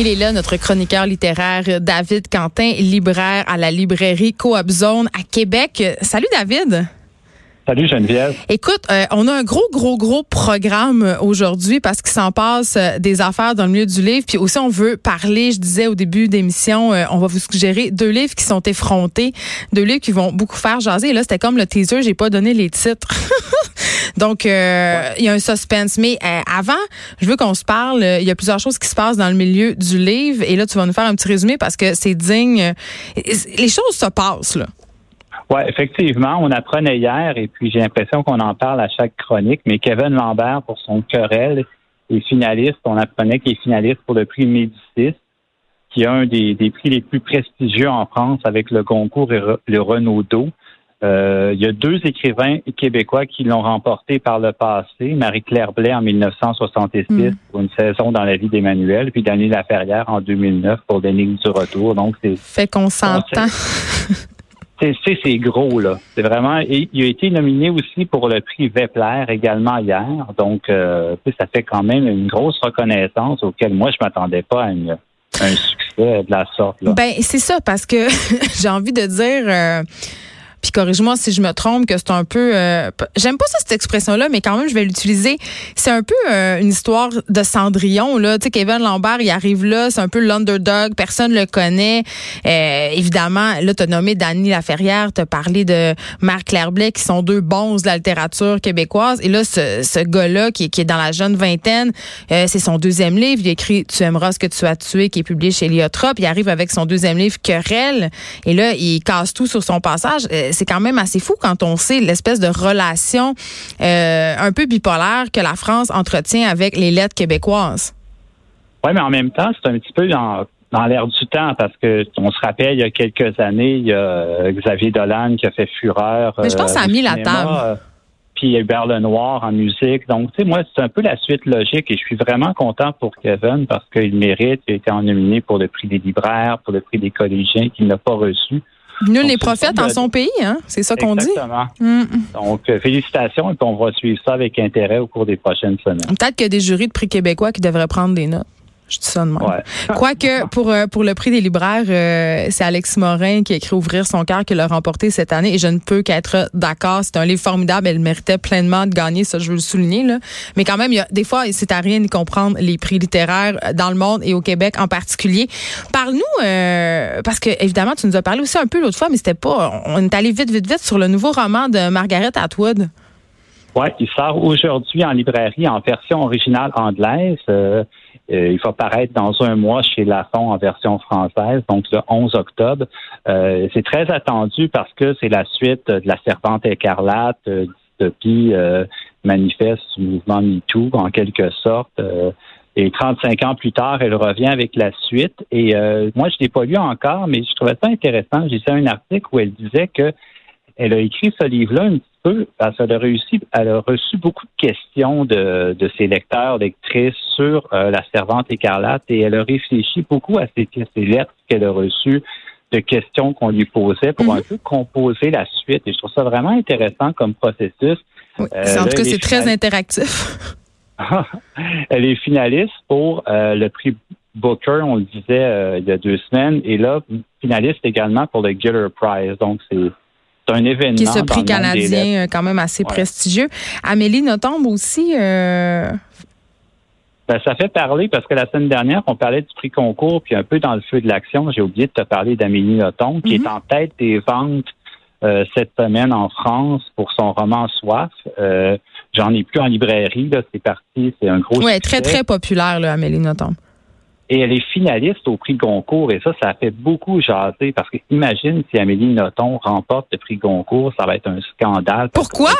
Il est là, notre chroniqueur littéraire David Quentin, libraire à la librairie Coop Zone à Québec. Salut David. Salut Geneviève. Écoute, euh, on a un gros, gros, gros programme aujourd'hui parce qu'il s'en passe euh, des affaires dans le milieu du livre. Puis aussi, on veut parler, je disais au début d'émission, euh, on va vous suggérer deux livres qui sont effrontés, deux livres qui vont beaucoup faire jaser. Et là, c'était comme le teaser, j'ai pas donné les titres. Donc, il y a un suspense. Mais avant, je veux qu'on se parle. Il y a plusieurs choses qui se passent dans le milieu du livre. Et là, tu vas nous faire un petit résumé parce que c'est digne. Les choses se passent, là. Oui, effectivement, on apprenait hier, et puis j'ai l'impression qu'on en parle à chaque chronique, mais Kevin Lambert, pour son querelle, est finaliste. On apprenait qu'il est finaliste pour le prix Médicis, qui est un des, prix les plus prestigieux en France avec le concours et le Renaudot. Euh, il y a deux écrivains québécois qui l'ont remporté par le passé. Marie-Claire Blais en 1966 mm. pour une saison dans la vie d'Emmanuel, puis Daniel Laferrière en 2009 pour L'énigme du retour. Donc c'est fait qu'on s'entend. c'est gros, là. C'est vraiment. Il a été nominé aussi pour le prix Vepler également hier. Donc, euh, ça fait quand même une grosse reconnaissance auquel moi, je m'attendais pas à un succès de la sorte. Là. Ben, c'est ça, parce que j'ai envie de dire. Euh, puis corrige-moi si je me trompe, que c'est un peu, euh, j'aime pas ça cette expression-là, mais quand même je vais l'utiliser. C'est un peu euh, une histoire de Cendrillon là. Tu sais, Kevin Lambert, il arrive là, c'est un peu l'underdog, personne le connaît. Euh, évidemment, là t'as nommé Dany Laferrière, t'as parlé de Marc Claire Blais, qui sont deux bons de la littérature québécoise. Et là, ce, ce gars-là qui, qui, est dans la jeune vingtaine, c'est son deuxième livre. Il écrit Tu aimeras ce que tu as tué, qui est publié chez Liotrop. Il arrive avec son deuxième livre Querelle, et là il casse tout sur son passage c'est quand même assez fou quand on sait l'espèce de relation euh, un peu bipolaire que la France entretient avec les lettres québécoises. Oui, mais en même temps, c'est un petit peu dans, l'air du temps parce que on se rappelle il y a quelques années, il y a Xavier Dolan qui a fait fureur. Mais je pense que ça a mis la table. Euh, puis Hubert Lenoir en musique. Donc, tu sais, moi, c'est un peu la suite logique et je suis vraiment content pour Kevin parce qu'il mérite. Il a été nominé pour le prix des libraires, pour le prix des collégiens qu'il n'a pas reçu. Nul n'est prophète en son pays, hein? C'est ça qu'on dit. Exactement. Mm. Donc, euh, félicitations et on va suivre ça avec intérêt au cours des prochaines semaines. Peut-être qu'il y a des jurys de prix québécois qui devraient prendre des notes. Je dis ça de moi. Quoique, pour, euh, pour le prix des libraires, euh, c'est Alex Morin qui a écrit Ouvrir son cœur qui l'a remporté cette année et je ne peux qu'être d'accord. C'est un livre formidable. Elle méritait pleinement de gagner, ça, je veux le souligner. Là. Mais quand même, il y a, des fois, c'est à rien de comprendre les prix littéraires dans le monde et au Québec en particulier. Parle-nous, euh, parce que évidemment, tu nous as parlé aussi un peu l'autre fois, mais c'était pas. On est allé vite, vite, vite sur le nouveau roman de Margaret Atwood. Oui, il sort aujourd'hui en librairie en version originale anglaise. Euh, euh, il va paraître dans un mois chez Lafon en version française, donc le 11 octobre. Euh, c'est très attendu parce que c'est la suite de La Serpente écarlate, euh, dystopie manifeste du mouvement MeToo en quelque sorte. et 35 ans plus tard, elle revient avec la suite. Et moi, je l'ai pas lu encore, mais je trouvais ça intéressant. J'ai lu un article où elle disait que elle a écrit ce livre-là un petit peu parce qu'elle a réussi, elle a reçu beaucoup de questions de, de ses lecteurs, lectrices sur euh, la servante écarlate et elle a réfléchi beaucoup à ces, ces lettres qu'elle a reçues de questions qu'on lui posait pour un mhm. peu composer la suite. Et je trouve ça vraiment intéressant comme processus. Oui, euh, en tout cas, c'est très interactif. elle est finaliste pour euh, le prix Booker, on le disait il y a deux semaines, et là, finaliste également pour le Getter Prize. Donc, c'est c'est un événement. Qui est ce prix canadien euh, quand même assez prestigieux. Amélie Nothomb aussi. Euh... Ben, ça fait parler parce que la semaine dernière, on parlait du prix concours, puis un peu dans le feu de l'action, j'ai oublié de te parler d'Amélie Nothomb, qui est mhm. en tête des ventes euh, cette semaine en France pour son roman Soif. Euh, j'en ai plus en librairie, là, c'est parti, c'est un gros Oui, très, très populaire, là, Amélie Nothomb. Et elle est finaliste au prix Goncourt. Et ça, ça a fait beaucoup jaser parce que imagine si Amélie Nothomb remporte le prix Goncourt, ça va être un scandale. Pourquoi?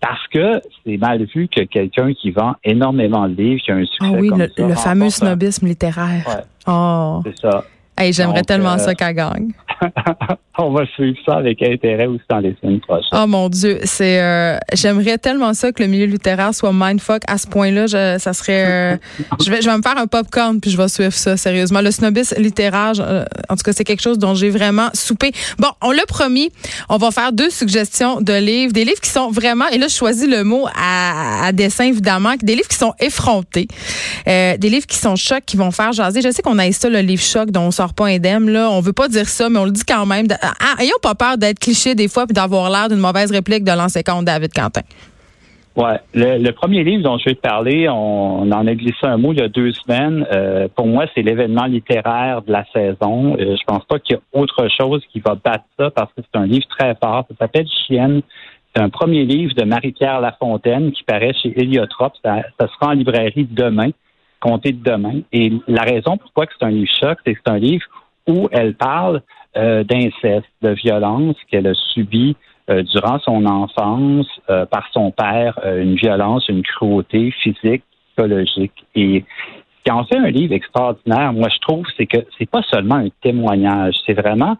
Parce que c'est mal vu que quelqu'un qui vend énormément de livres, qui a un succès Ah oui, le, fameux snobisme littéraire. Ouais. Oh. C'est ça. Hey, J'aimerais tellement euh, ça qu'elle gagne. on va suivre ça avec intérêt aussi dans les semaines prochaines. Oh mon Dieu, c'est euh, j'aimerais tellement ça que le milieu littéraire soit mindfuck à ce point-là. ça serait, euh, je vais, je vais me faire un popcorn puis je vais suivre ça sérieusement. Le snobisme littéraire, euh, en tout cas, c'est quelque chose dont j'ai vraiment soupé. Bon, on l'a promis, on va faire deux suggestions de livres, des livres qui sont vraiment, et là je choisis le mot à, à dessin évidemment, des livres qui sont effrontés, des livres qui sont chocs, qui vont faire jaser. Je sais qu'on a ça le livre choc dont on sort pas indemne là, on veut pas dire ça, mais on le dit quand même. Ah, ayons pas peur d'être cliché des fois puis d'avoir l'air d'une mauvaise réplique de l'ancien compte David Quentin. Ouais, le, premier livre dont je vais te parler, on, en a glissé un mot il y a deux semaines. Euh, pour moi, c'est l'événement littéraire de la saison. Euh, je pense pas qu'il y a autre chose qui va battre ça parce que c'est un livre très fort. Ça s'appelle Chienne. C'est un premier livre de Marie-Pierre Lafontaine qui paraît chez Héliotrope. Ça, ça sera en librairie demain, compté de demain. Et la raison pourquoi c'est un livre choc, c'est que c'est un livre où elle parle euh, d'inceste, de violence qu'elle a subi euh, durant son enfance euh, par son père, une violence, une cruauté physique, psychologique. Et ce qui en fait un livre extraordinaire, moi je trouve, c'est que c'est pas seulement un témoignage, c'est vraiment,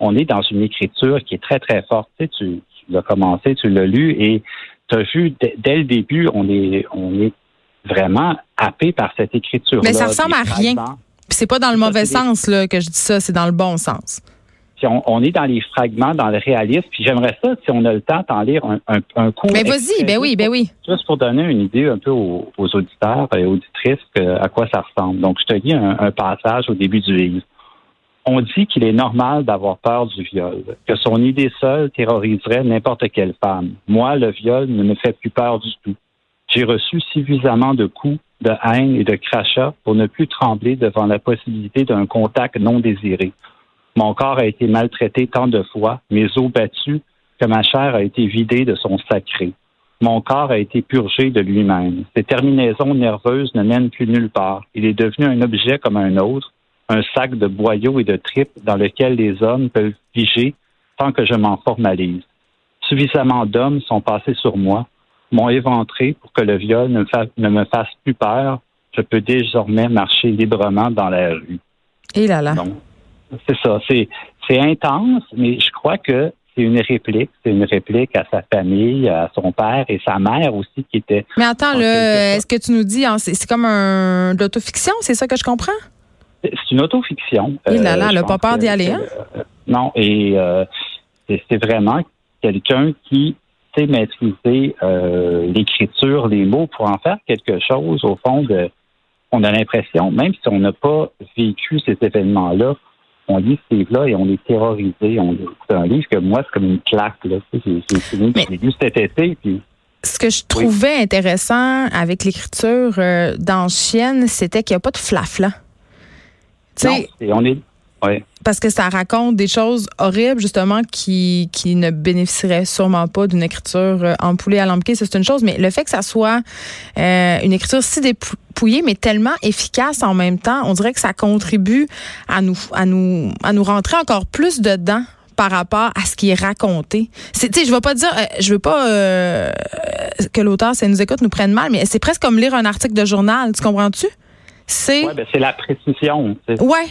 on est dans une écriture qui est très très forte. Tu, sais, tu, l'as commencé, tu l'as lu et tu as vu dès le début, on est, on est vraiment happé par cette écriture. Mais ça ressemble à rien. C'est pas dans le mauvais sens là, que je dis ça, c'est dans le bon sens on, est dans les fragments, dans le réalisme. Puis j'aimerais ça, si on a le temps, d'en lire un, un, un cours. Mais vas-y, ben oui, ben oui. Juste pour donner une idée un peu aux, auditeurs et auditrices à quoi ça ressemble. Donc, je te lis un, passage au début du livre. On dit qu'il est normal d'avoir peur du viol, que son idée seule terroriserait n'importe quelle femme. Moi, le viol ne me fait plus peur du tout. J'ai reçu suffisamment de coups, de haine et de crachats pour ne plus trembler devant la possibilité d'un contact non désiré. Mon corps a été maltraité tant de fois, mes os battus, que ma chair a été vidée de son sacré. Mon corps a été purgé de lui-même. Ces terminaisons nerveuses ne mènent plus nulle part. Il est devenu un objet comme un autre, un sac de boyaux et de tripes dans lequel les hommes peuvent figer tant que je m'en formalise. Suffisamment d'hommes sont passés sur moi, m'ont éventré pour que le viol ne, me fasse plus peur. Je peux désormais marcher librement dans la rue. Et là là. C'est ça. C'est, c'est intense, mais je crois que c'est une réplique. C'est une réplique à sa famille, à son père et sa mère aussi qui était. Mais attends, là, est-ce que tu nous dis, hein, c'est, comme un d'autofiction, c'est ça que je comprends? C'est une autofiction. Il là là, le pas peur d'y aller, hein? Euh, non, et euh, c'est, vraiment quelqu'un qui sait maîtriser euh, l'écriture, les mots pour en faire quelque chose, au fond, de. On a l'impression, même si on n'a pas vécu ces événements-là, on lit ce livre-là et on est terrorisé. C'est un livre que moi, c'est comme une claque. J'ai lu cet été. Ce que je trouvais intéressant avec l'écriture euh, dans Chienne, c'était qu'il n'y a pas de flafla. Non, on est parce que ça raconte des choses horribles, justement, qui, qui ne bénéficieraient sûrement pas d'une écriture euh, empoulée à l'ampiqué, c'est une chose. Mais le fait que ça soit euh, une écriture si dépouillée, mais tellement efficace en même temps, on dirait que ça contribue à nous, à nous, à nous rentrer encore plus dedans par rapport à ce qui est raconté. C'est, je ne veux pas dire, euh, je veux pas que l'auteur, ça nous écoute, nous prenne mal, mais c'est presque comme lire un article de journal. Tu comprends-tu? C'est. Ouais, ben c'est la précision. Ouais,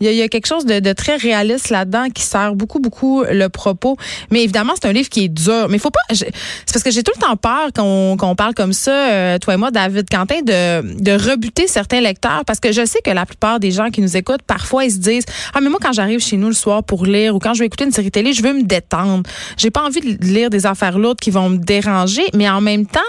il y, a, quelque chose de, très réaliste là-dedans qui sert beaucoup, beaucoup le propos. Mais évidemment, c'est un livre qui est dur. Mais il faut pas. C'est parce que j'ai tout le temps peur qu'on on parle comme ça, euh, toi et moi, David Quentin, de, de rebuter certains lecteurs. Parce que je sais que la plupart des gens qui nous écoutent, parfois, ils se disent Ah, mais moi, quand j'arrive chez nous le soir pour lire ou quand je vais écouter une série télé, je veux me détendre. J'ai pas envie de lire des affaires lourdes qui vont me déranger. Mais en même temps,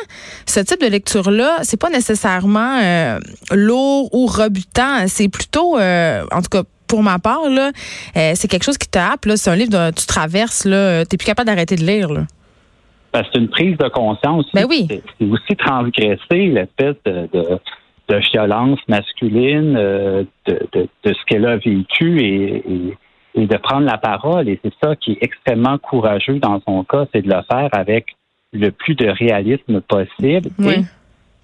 ce type de lecture-là, c'est pas nécessairement euh, lourd ou rebutant. C'est plutôt, euh, en tout cas, pour ma part, là, euh, c'est quelque chose qui te happe. C'est un livre que tu traverses. Tu n'es plus capable d'arrêter de lire. Là. Ben, c'est une prise de conscience. Ben oui. C'est aussi transgresser l'espèce de, de, violence masculine, euh, de, de, ce qu'elle a vécu et, et, de prendre la parole. Et c'est ça qui est extrêmement courageux dans son cas, c'est de le faire avec le plus de réalisme possible. Oui.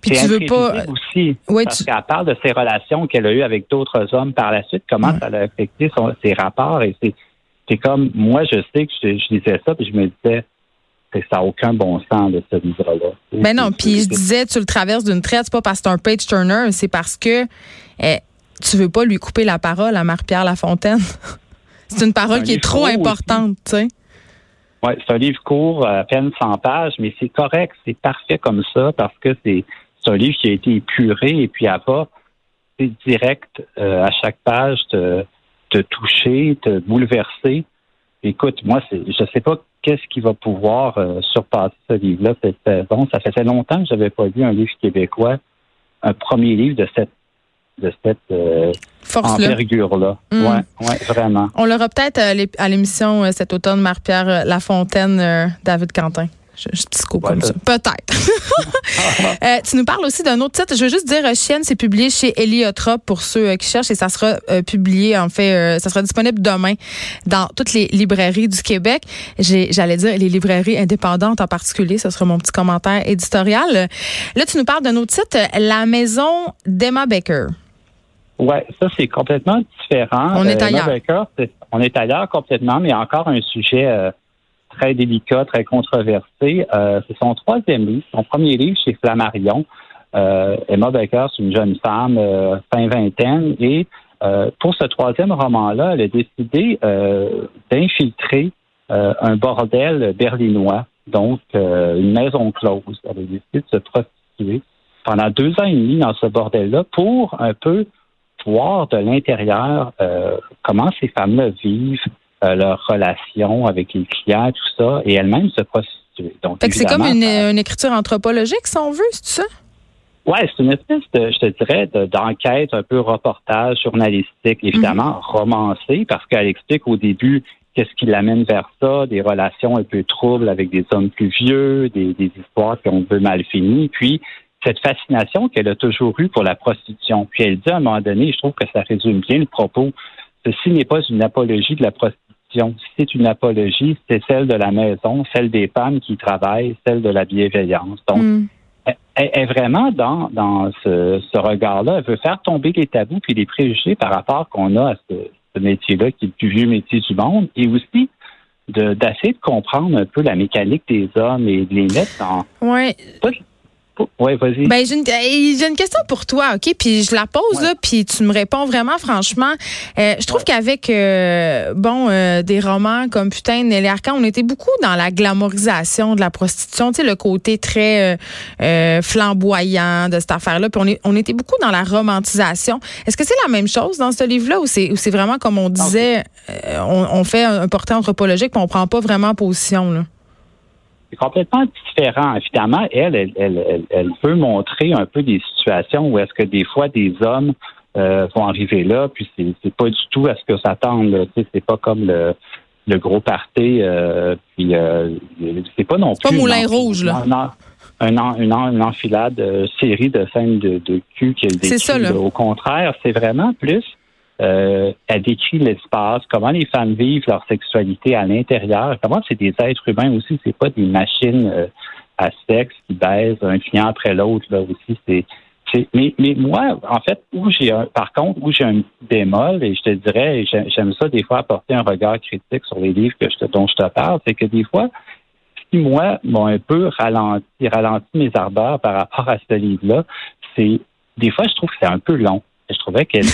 Puis tu veux pas aussi parce qu'elle parle de ses relations qu'elle a eues avec d'autres hommes par la suite, comment ça a affecté ses rapports? Et c'est comme moi je sais que je, disais ça puis je me disais ça n'a aucun bon sens de ce livre-là. Ben non, puis je disais tu le traverses d'une traite, c'est pas parce que c'est un page turner, c'est parce que eh, tu veux pas lui couper la parole à Marie-Pierre Lafontaine. C'est une parole qui est trop importante, tu sais. Oui, c'est un livre court, à peine 100 pages, mais c'est correct, c'est parfait comme ça parce que c'est un livre qui a été épuré et puis à pas direct euh, à chaque page te, te toucher, te bouleverser. Écoute, moi, je sais pas qu'est-ce qui va pouvoir euh, surpasser ce livre-là cette saison. Ça faisait longtemps que j'avais pas lu un livre québécois, un premier livre de cette de cette euh, envergure-là. Mm. Ouais, ouais, vraiment. On l'aura peut-être à l'émission cet automne, Marie-Pierre Lafontaine, David Quentin. Je, je comme ça. Peut-être. euh, tu nous parles aussi d'un autre titre. Je veux juste dire, Chienne, c'est publié chez Eliotrop pour ceux euh, qui cherchent et ça sera euh, publié, en fait, euh, ça sera disponible demain dans toutes les librairies du Québec. J'allais dire les librairies indépendantes en particulier. Ce sera mon petit commentaire éditorial. Là, tu nous parles d'un autre titre, La maison d'Emma Baker. Oui, ça, c'est complètement différent. On est ailleurs. on est ailleurs complètement, mais encore un sujet très délicat, très controversé. Euh, c'est son troisième livre, son premier livre chez Flammarion. Euh, Emma Baker, c'est une jeune femme, euh, fin vingtaine, et pour ce troisième roman-là, elle a décidé d'infiltrer un bordel berlinois, donc une maison close. Elle a décidé de se prostituer pendant deux ans et demi dans ce bordel-là pour un peu voir de l'intérieur comment ces femmes-là vivent, leur relation avec les clients, tout ça, et elle-même se prostituer. Donc, c'est comme une, écriture anthropologique, si on veut, c'est ça? Oui, c'est une espèce de, je te dirais, d'enquête un peu reportage journalistique, évidemment mhm. romancée, parce qu'elle explique au début qu'est-ce qui l'amène vers ça, des relations un peu troubles avec des hommes plus vieux, des, histoires qui ont peu mal fini, puis cette fascination qu'elle a toujours eue pour la prostitution. Puis elle dit à un moment donné, je trouve que ça résume bien le propos, ceci n'est pas une apologie de la prostitution c'est une apologie, c'est celle de la maison, celle des femmes qui travaillent, celle de la bienveillance. Donc, mm. elle, est vraiment dans, dans ce, regard-là. Elle veut faire tomber les tabous puis les préjugés par rapport qu'on a à ce, métier-là, qui est le plus vieux métier du monde, et aussi d'essayer de, comprendre un peu la mécanique des hommes et de les mettre en... Ouais. Oui, vas-y. Ben, j'ai une, question pour toi, OK? Puis je la pose, là, puis tu me réponds vraiment franchement. Euh, je trouve qu'avec, euh, bon, euh, des romans comme Putain, Nelly Arcan, on était beaucoup dans la glamorisation de la prostitution, tu sais, le côté très flamboyant de cette affaire-là. Puis on, on était beaucoup dans la romantisation. Est-ce que c'est la même chose dans ce livre-là ou c'est vraiment, comme on disait, on, on, fait un portrait anthropologique, puis on prend pas vraiment position, là? C'est complètement différent. Évidemment, elle, elle, elle, elle, peut montrer un peu des situations où est-ce que des fois des hommes euh, vont arriver là, puis c'est, c'est pas du tout à ce que s'attendent. C'est pas comme le, le gros party, euh, puis euh, c'est pas non plus. Pas Moulin Rouge, là. Un, une, enfilade série de scènes de, de cul qu'elle décrit. C'est ça, là. Au contraire, c'est vraiment plus euh, elle décrit l'espace, comment les femmes vivent leur sexualité à l'intérieur, comment c'est des êtres humains aussi, c'est pas des machines euh, à sexe qui baisent un client après l'autre là aussi. C'est, mais, mais moi, en fait, où j'ai un, par contre, où j'ai un bémol, et je te dirais, j'aime ça des fois apporter un regard critique sur les livres que je te, dont je te parle, c'est que des fois, qui moi m'ont un peu ralenti, ralenti mes ardeurs par rapport à ce livre-là, c'est des fois je trouve que c'est un peu long je trouvais qu'elle.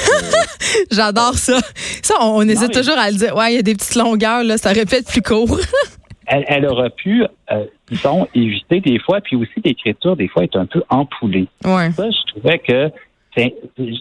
J'adore ça. Ça, on, hésite toujours à le dire. Ouais, il y a des petites longueurs, là, ça répète plus court. elle, elle, aurait pu, euh, disons, éviter des fois, puis aussi l'écriture, des fois, est un peu empoulée. Ouais. Ça, je trouvais que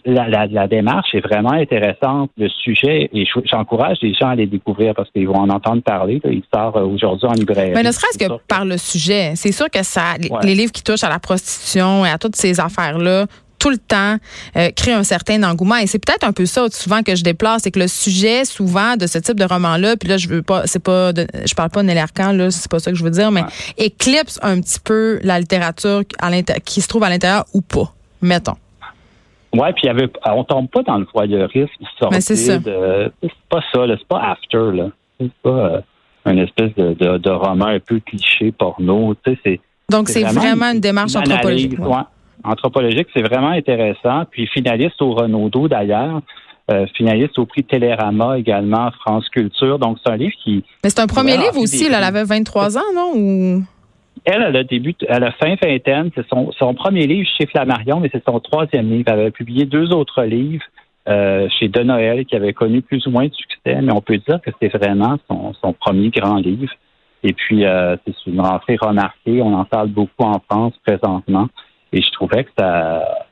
la, la, démarche est vraiment intéressante. Le sujet, et j'encourage les gens à les découvrir parce qu'ils vont en entendre parler. Il sort euh, aujourd'hui en librairie. Mais ne serait-ce que par le sujet. C'est sûr que ça, les livres qui touchent à la prostitution et à toutes ces affaires-là tout le temps euh, crée un certain engouement et c'est peut-être un peu ça souvent que je déplace c'est que le sujet souvent de ce type de roman là puis là je veux pas c'est pas je parle pas de Nelly Arcan là c'est pas ça que je veux dire mais éclipse un petit peu la littérature à qui se trouve à l'intérieur ou pas mettons Ouais, puis il y avait, on tombe pas dans le voyeurisme. Mais c'est ça. C'est pas ça, c'est pas after là. C'est pas euh, un espèce de, de, roman un peu cliché porno. Tu sais, Donc c'est vraiment, une démarche anthropologique anthropologique, c'est vraiment intéressant. Puis finaliste au Renaudot d'ailleurs. Euh, finaliste au prix Télérama également, France Culture. Donc, c'est un livre qui... Mais c'est un premier livre aussi, elle avait 23 ans, non? Ou... Elle, elle a début, elle a fin vingtaine. C'est son, son premier livre chez Flammarion, mais c'est son troisième livre. Elle avait publié deux autres livres euh, chez De Noël, qui avait connu plus ou moins de succès, mais on peut dire que c'est vraiment son, son, premier grand livre. Et puis, euh, c'est une rentrée remarquée. On en parle beaucoup en France présentement. Et je trouvais que ça...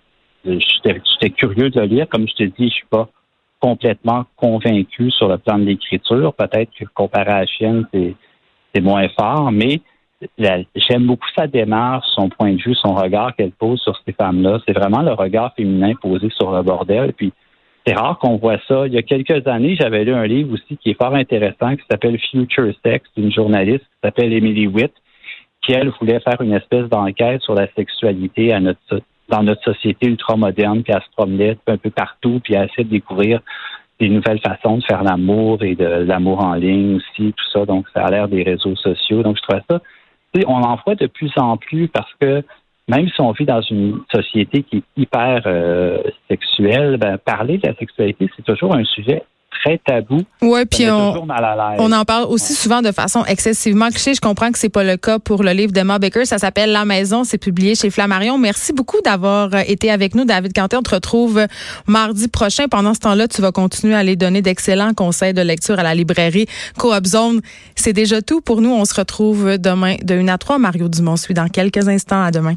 J'étais curieux de le lire. Comme je te dis, je suis pas complètement convaincu sur le plan de l'écriture. Peut-être que comparé à la chienne, c'est moins fort, mais j'aime beaucoup sa démarche, son point de vue, son regard qu'elle pose sur ces femmes-là. C'est vraiment le regard féminin posé sur le bordel. Puis c'est rare qu'on voit ça. Il y a quelques années, j'avais lu un livre aussi qui est fort intéressant qui s'appelle Future Sex d'une journaliste qui s'appelle Emily Witt, qui elle voulait faire une espèce d'enquête sur la sexualité dans notre société ultra-moderne, puis elle se promenait un peu partout, puis elle essaie de découvrir des nouvelles façons de faire l'amour et de l'amour en ligne aussi, tout ça. Donc, ça a l'air des réseaux sociaux. Donc, je trouve ça, on en voit de plus en plus parce que même si on vit dans une société qui est hyper euh, sexuelle, ben, parler de la sexualité, c'est toujours un sujet très tabou. Oui, puis on, on en parle aussi souvent de façon excessivement cliché. Je comprends que c'est pas le cas pour le livre d'Emma Baker. Ça s'appelle La Maison. C'est publié chez Flammarion. Merci beaucoup d'avoir euh, été avec nous, David Canté. On te retrouve mardi prochain. Pendant ce temps-là, tu vas continuer à aller donner d'excellents conseils de lecture à la librairie Coop Zone. C'est déjà tout pour nous. On se retrouve demain de 1 à 3. Mario Dumont suit dans quelques instants. À demain.